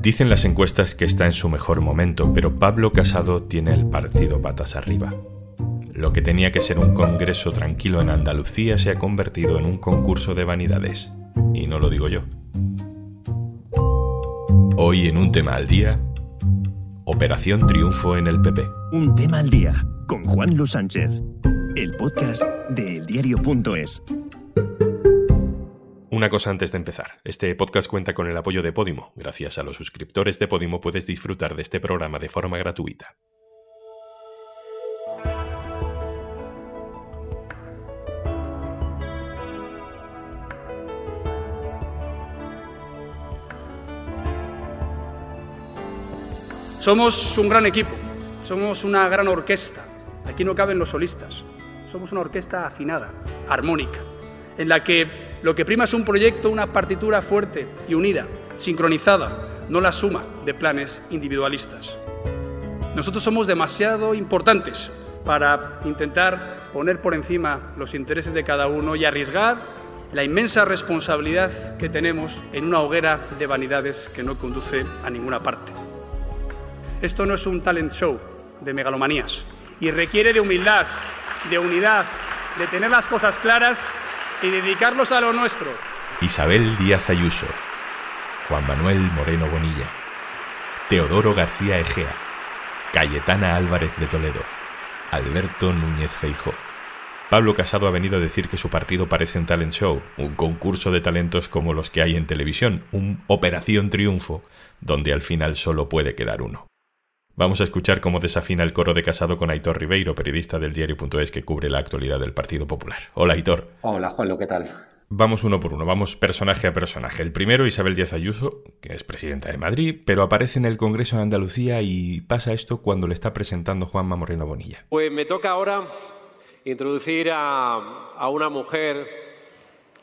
Dicen las encuestas que está en su mejor momento, pero Pablo Casado tiene el partido patas arriba. Lo que tenía que ser un congreso tranquilo en Andalucía se ha convertido en un concurso de vanidades. Y no lo digo yo. Hoy en un tema al día, Operación Triunfo en el PP. Un tema al día con Juan Luis Sánchez, el podcast de eldiario.es. Una cosa antes de empezar. Este podcast cuenta con el apoyo de Podimo. Gracias a los suscriptores de Podimo puedes disfrutar de este programa de forma gratuita. Somos un gran equipo, somos una gran orquesta. Aquí no caben los solistas. Somos una orquesta afinada, armónica, en la que lo que prima es un proyecto, una partitura fuerte y unida, sincronizada, no la suma de planes individualistas. Nosotros somos demasiado importantes para intentar poner por encima los intereses de cada uno y arriesgar la inmensa responsabilidad que tenemos en una hoguera de vanidades que no conduce a ninguna parte. Esto no es un talent show de megalomanías y requiere de humildad, de unidad, de tener las cosas claras y dedicarlos a lo nuestro. Isabel Díaz Ayuso, Juan Manuel Moreno Bonilla, Teodoro García Egea, Cayetana Álvarez de Toledo, Alberto Núñez Feijó. Pablo Casado ha venido a decir que su partido parece un talent show, un concurso de talentos como los que hay en televisión, un Operación Triunfo, donde al final solo puede quedar uno. Vamos a escuchar cómo desafina el coro de Casado con Aitor Ribeiro, periodista del diario.es que cubre la actualidad del Partido Popular. Hola, Aitor. Hola, Juanlo, ¿qué tal? Vamos uno por uno, vamos personaje a personaje. El primero, Isabel Díaz Ayuso, que es presidenta de Madrid, pero aparece en el Congreso de Andalucía y pasa esto cuando le está presentando Juanma Moreno Bonilla. Pues me toca ahora introducir a, a una mujer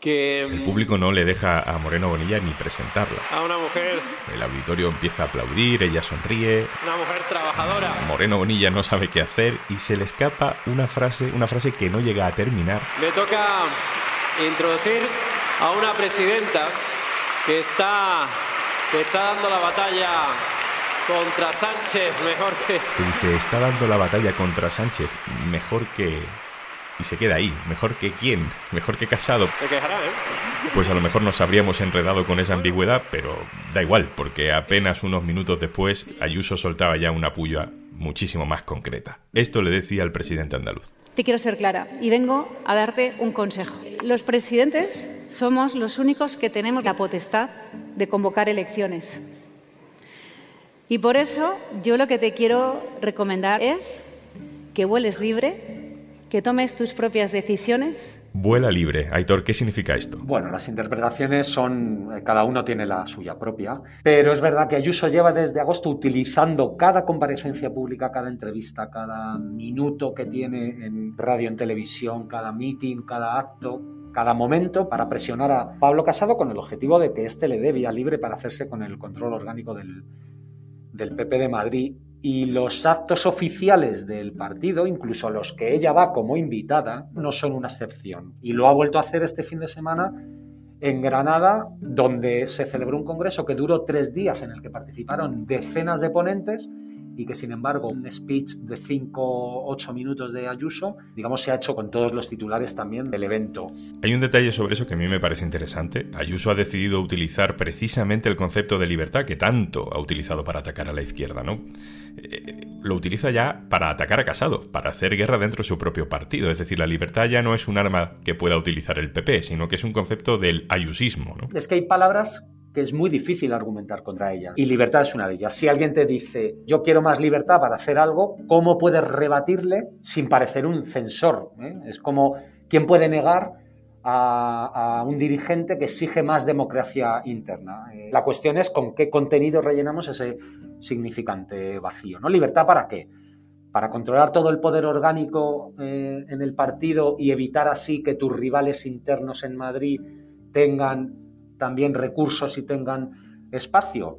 el público no le deja a Moreno Bonilla ni presentarla. A una mujer. El auditorio empieza a aplaudir, ella sonríe. Una mujer trabajadora. Moreno Bonilla no sabe qué hacer y se le escapa una frase, una frase que no llega a terminar. Me toca introducir a una presidenta que está, que está dando la batalla contra Sánchez mejor que... Que dice, está dando la batalla contra Sánchez mejor que y se queda ahí. Mejor que quién, mejor que casado. ¿eh? Pues a lo mejor nos habríamos enredado con esa ambigüedad, pero da igual, porque apenas unos minutos después Ayuso soltaba ya una puya muchísimo más concreta. Esto le decía al presidente andaluz. Te quiero ser clara y vengo a darte un consejo. Los presidentes somos los únicos que tenemos la potestad de convocar elecciones. Y por eso yo lo que te quiero recomendar es que vueles libre que tomes tus propias decisiones. Vuela libre. Aitor, ¿qué significa esto? Bueno, las interpretaciones son, eh, cada uno tiene la suya propia, pero es verdad que Ayuso lleva desde agosto utilizando cada comparecencia pública, cada entrevista, cada minuto que tiene en radio, en televisión, cada meeting, cada acto, cada momento para presionar a Pablo Casado con el objetivo de que éste le dé vía libre para hacerse con el control orgánico del, del PP de Madrid y los actos oficiales del partido, incluso los que ella va como invitada, no son una excepción. Y lo ha vuelto a hacer este fin de semana en Granada, donde se celebró un congreso que duró tres días en el que participaron decenas de ponentes y que sin embargo un speech de 5 o 8 minutos de Ayuso, digamos, se ha hecho con todos los titulares también del evento. Hay un detalle sobre eso que a mí me parece interesante. Ayuso ha decidido utilizar precisamente el concepto de libertad que tanto ha utilizado para atacar a la izquierda, ¿no? Eh, lo utiliza ya para atacar a Casado, para hacer guerra dentro de su propio partido. Es decir, la libertad ya no es un arma que pueda utilizar el PP, sino que es un concepto del ayusismo. ¿no? Es que hay palabras que es muy difícil argumentar contra ellas. Y libertad es una de ellas. Si alguien te dice, yo quiero más libertad para hacer algo, ¿cómo puedes rebatirle sin parecer un censor? ¿eh? Es como, ¿quién puede negar a, un dirigente que exige más democracia interna? Eh, la cuestión es con qué contenido rellenamos ese significante vacío. ¿no? ¿Libertad para qué? Para controlar todo el poder orgánico eh, en el partido y evitar así que tus rivales internos en Madrid tengan también recursos y tengan espacio.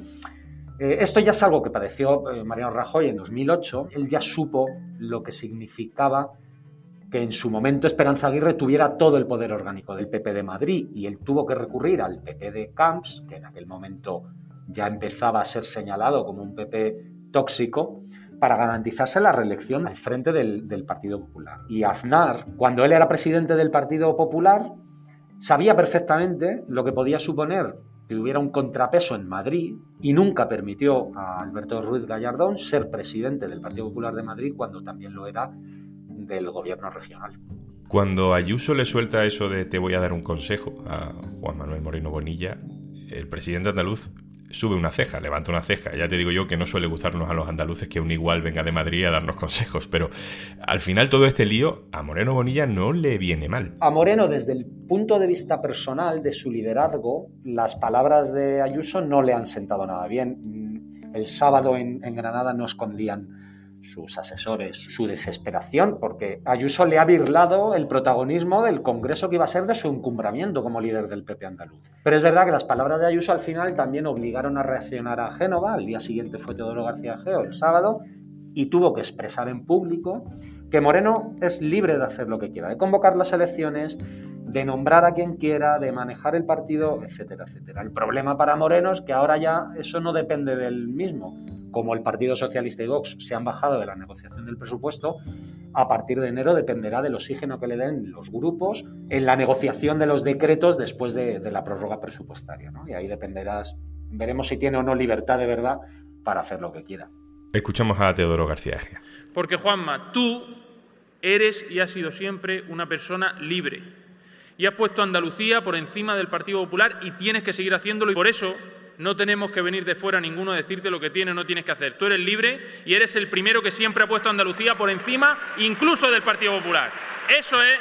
Eh, esto ya es algo que padeció eh, Mariano Rajoy en 2008. Él ya supo lo que significaba que en su momento Esperanza Aguirre tuviera todo el poder orgánico del PP de Madrid y él tuvo que recurrir al PP de Camps, que en aquel momento ya empezaba a ser señalado como un PP tóxico, para garantizarse la reelección al frente del, del, Partido Popular. Y Aznar, cuando él era presidente del Partido Popular, sabía perfectamente lo que podía suponer que hubiera un contrapeso en Madrid y nunca permitió a Alberto Ruiz Gallardón ser presidente del Partido Popular de Madrid cuando también lo era del gobierno regional. Cuando Ayuso le suelta eso de te voy a dar un consejo a Juan Manuel Moreno Bonilla, el presidente andaluz sube una ceja, levanta una ceja. Ya te digo yo que no suele gustarnos a los andaluces que un igual venga de Madrid a darnos consejos, pero al final todo este lío a Moreno Bonilla no le viene mal. A Moreno, desde el punto de vista personal de su liderazgo, las palabras de Ayuso no le han sentado nada bien. El sábado en, en Granada no escondían sus asesores, su desesperación, porque Ayuso le ha birlado el protagonismo del Congreso que iba a ser de su encumbramiento como líder del PP andaluz. Pero es verdad que las palabras de Ayuso al final también obligaron a reaccionar a Génova, al día siguiente fue Teodoro García Geo, el sábado, y tuvo que expresar en público que Moreno es libre de hacer lo que quiera, de convocar las elecciones, de nombrar a quien quiera, de manejar el partido, etcétera, etcétera. El problema para Moreno es que ahora ya eso no depende del mismo como el Partido Socialista y Vox se han bajado de la negociación del presupuesto, a partir de enero dependerá del oxígeno que le den los grupos en la negociación de los decretos después de, la prórroga presupuestaria. Y ahí dependerás, veremos si tiene o no libertad de verdad para hacer lo que quiera. Escuchamos a Teodoro García Egea. Porque Juanma, tú eres y has sido siempre una persona libre. Y has puesto a Andalucía por encima del Partido Popular y tienes que seguir haciéndolo. Y por eso no tenemos que venir de fuera ninguno a decirte lo que tienes o no tienes que hacer. Tú eres libre y eres el primero que siempre ha puesto a Andalucía por encima incluso del Partido Popular. Eso es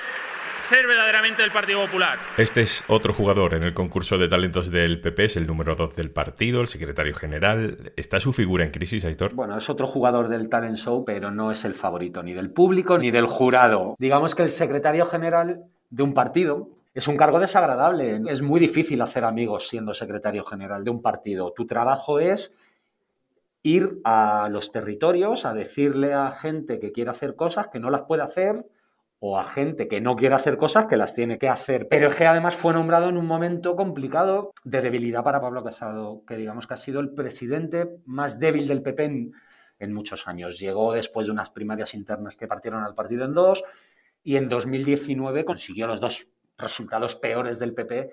ser verdaderamente del Partido Popular. Este es otro jugador en el concurso de talentos del PP, es el número 2 del partido, el secretario general. ¿Está su figura en crisis, Aitor? Bueno, es otro jugador del talent show, pero no es el favorito ni del público ni del jurado. Digamos que el secretario general de un partido, es un cargo desagradable. Es muy difícil hacer amigos siendo secretario general de un partido. Tu trabajo es ir a los territorios a decirle a gente que quiere hacer cosas que no las puede hacer o a gente que no quiere hacer cosas que las tiene que hacer. Pero es que además fue nombrado en un momento complicado de debilidad para Pablo Casado, que digamos que ha sido el presidente más débil del PP en, en muchos años. Llegó después de unas primarias internas que partieron al partido en dos y en 2019 consiguió los dos resultados peores del PP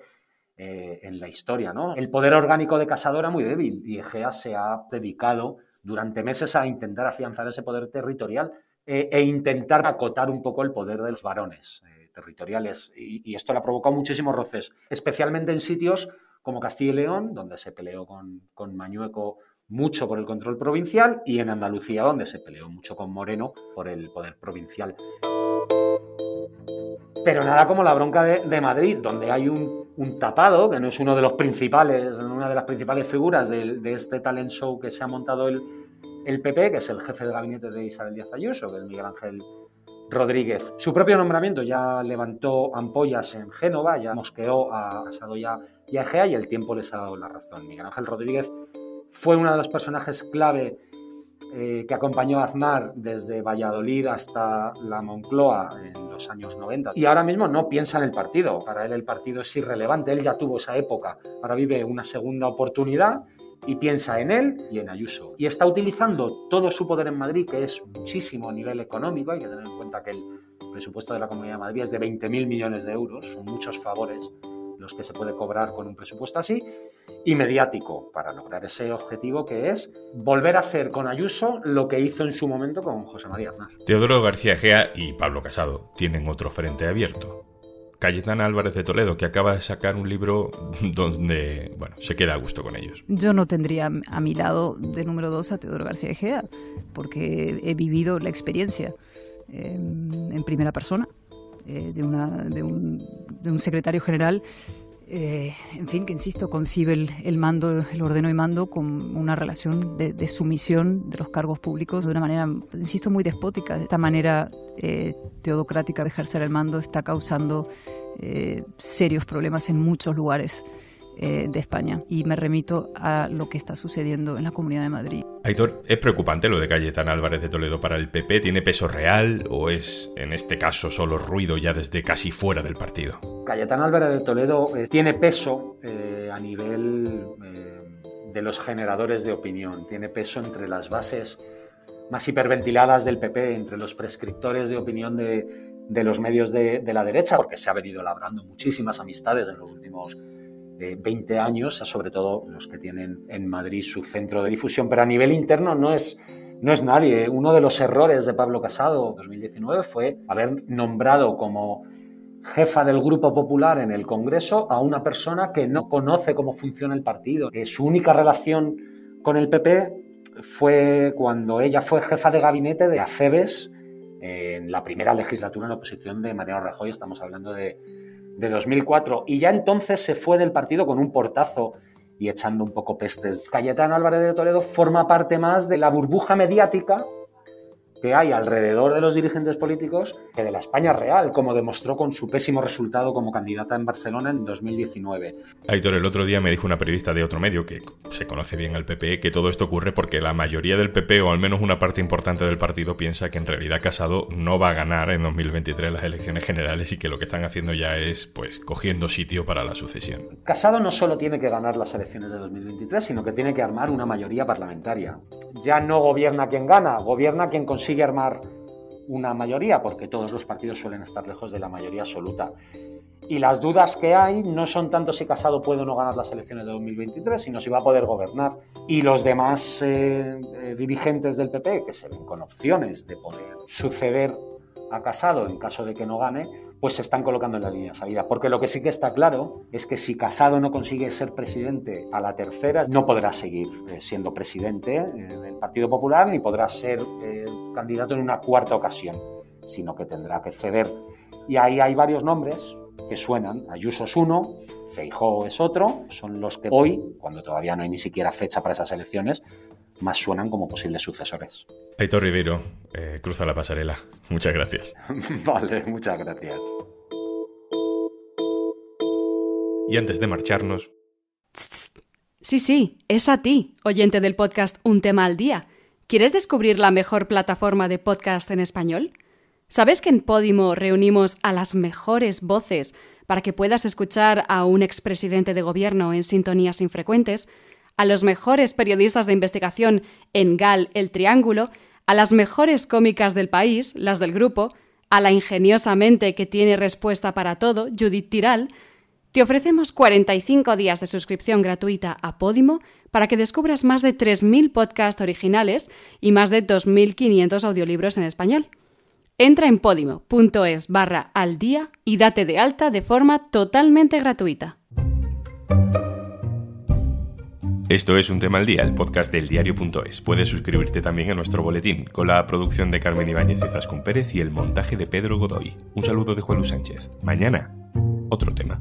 eh, en la historia. ¿no? El poder orgánico de Casado era muy débil y Egea se ha dedicado durante meses a intentar afianzar ese poder territorial eh, e intentar acotar un poco el poder de los varones eh, territoriales. Y, y, esto le ha provocado muchísimos roces, especialmente en sitios como Castilla y León, donde se peleó con, con Mañueco mucho por el control provincial, y en Andalucía, donde se peleó mucho con Moreno por el poder provincial. Pero nada como la bronca de, Madrid, donde hay un, tapado, que no es uno de los principales, una de las principales figuras de, este talent show que se ha montado el, el PP, que es el jefe de gabinete de Isabel Díaz Ayuso, que es Miguel Ángel Rodríguez. Su propio nombramiento ya levantó ampollas en Génova, ya mosqueó a Sadoya y a Egea y el tiempo les ha dado la razón. Miguel Ángel Rodríguez fue uno de los personajes clave eh, que acompañó a Aznar desde Valladolid hasta la Moncloa en los años 90. Y ahora mismo no piensa en el partido. Para él el partido es irrelevante. Él ya tuvo esa época. Ahora vive una segunda oportunidad y piensa en él y en Ayuso. Y está utilizando todo su poder en Madrid, que es muchísimo a nivel económico. Hay que tener en cuenta que el presupuesto de la Comunidad de Madrid es de 20.000 millones de euros. Son muchos favores los que se puede cobrar con un presupuesto así, y mediático, para lograr ese objetivo que es volver a hacer con Ayuso lo que hizo en su momento con José María Aznar. Teodoro García Gea y Pablo Casado tienen otro frente abierto. Cayetana Álvarez de Toledo, que acaba de sacar un libro donde, bueno, se queda a gusto con ellos. Yo no tendría a mi lado de número dos a Teodoro García Gea, porque he vivido la experiencia em, en primera persona eh, de, una, de, un, de, un, secretario general, eh, en fin, que insisto, concibe el, el, mando, el ordeno y mando con una relación de, de, sumisión de los cargos públicos de una manera, insisto, muy despótica. De esta manera eh, teodocrática de ejercer el mando está causando serios problemas en muchos lugares. Eh, de España. Y me remito a lo que está sucediendo en la Comunidad de Madrid. Aitor, ¿es preocupante lo de Cayetana Álvarez de Toledo para el PP? ¿Tiene peso real o es, en este caso, solo ruido ya desde casi fuera del partido? Cayetana Álvarez de Toledo eh, tiene peso eh, a nivel de los generadores de opinión, tiene peso entre las bases más hiperventiladas del PP, entre los prescriptores de opinión de, de los medios de, de, la derecha, porque se ha venido labrando muchísimas amistades en los últimos eh, 20 años, sobre todo los que tienen en Madrid su centro de difusión, pero a nivel interno no es, no es nadie. Uno de los errores de Pablo Casado 2019 fue haber nombrado como jefa del Grupo Popular en el Congreso a una persona que no conoce cómo funciona el partido. Eh, su única relación con el PP fue cuando ella fue jefa de gabinete de Acebes en la primera legislatura en oposición de Mariano Rajoy, estamos hablando de, de 2004, y ya entonces se fue del partido con un portazo y echando un poco pestes. Cayetano Álvarez de Toledo forma parte más de la burbuja mediática que hay alrededor de los dirigentes políticos que de la España real, como demostró con su pésimo resultado como candidata en Barcelona en 2019. Aitor, el otro día me dijo una periodista de otro medio que se conoce bien al PP que todo esto ocurre porque la mayoría del PP, o al menos una parte importante del partido, piensa que en realidad Casado no va a ganar en 2023 las elecciones generales y que lo que están haciendo ya es pues cogiendo sitio para la sucesión. Casado no solo tiene que ganar las elecciones de 2023, sino que tiene que armar una mayoría parlamentaria. Ya no gobierna quien gana, gobierna quien consigue armar una mayoría, porque todos los partidos suelen estar lejos de la mayoría absoluta. Y las dudas que hay no son tanto si Casado puede o no ganar las elecciones de 2023, sino si va a poder gobernar. Y los demás eh, eh, dirigentes del PP, que se ven con opciones de poder suceder a Casado en caso de que no gane, pues se están colocando en la línea de salida. Porque lo que sí que está claro es que si Casado no consigue ser presidente a la tercera, no podrá seguir eh, siendo presidente eh, del Partido Popular ni podrá ser eh, candidato en una cuarta ocasión, sino que tendrá que ceder. Y ahí hay varios nombres que suenan. Ayuso es uno, Feijó es otro, son los que hoy, cuando todavía no hay ni siquiera fecha para esas elecciones, más suenan como posibles sucesores. Aitor Ribeiro, eh, cruza la pasarela. Muchas gracias. vale, muchas gracias. Y antes de marcharnos... Sí, sí, es a ti, oyente del podcast Un tema al día. ¿Quieres descubrir la mejor plataforma de podcast en español? ¿Sabes que en Podimo reunimos a las mejores voces para que puedas escuchar a un expresidente de gobierno en sintonías infrecuentes? a los mejores periodistas de investigación en GAL El Triángulo, a las mejores cómicas del país, las del grupo, a la ingeniosamente que tiene respuesta para todo, Judith Tiral, te ofrecemos 45 días de suscripción gratuita a Podimo para que descubras más de 3.000 podcasts originales y más de 2.500 audiolibros en español. Entra en podimo.es barra al día y date de alta de forma totalmente gratuita. Esto es Un Tema al Día, el podcast del diario.es. Puedes suscribirte también a nuestro boletín, con la producción de Carmen Ibáñez y Zascún Pérez y el montaje de Pedro Godoy. Un saludo de Juan Luis Sánchez. Mañana, otro tema.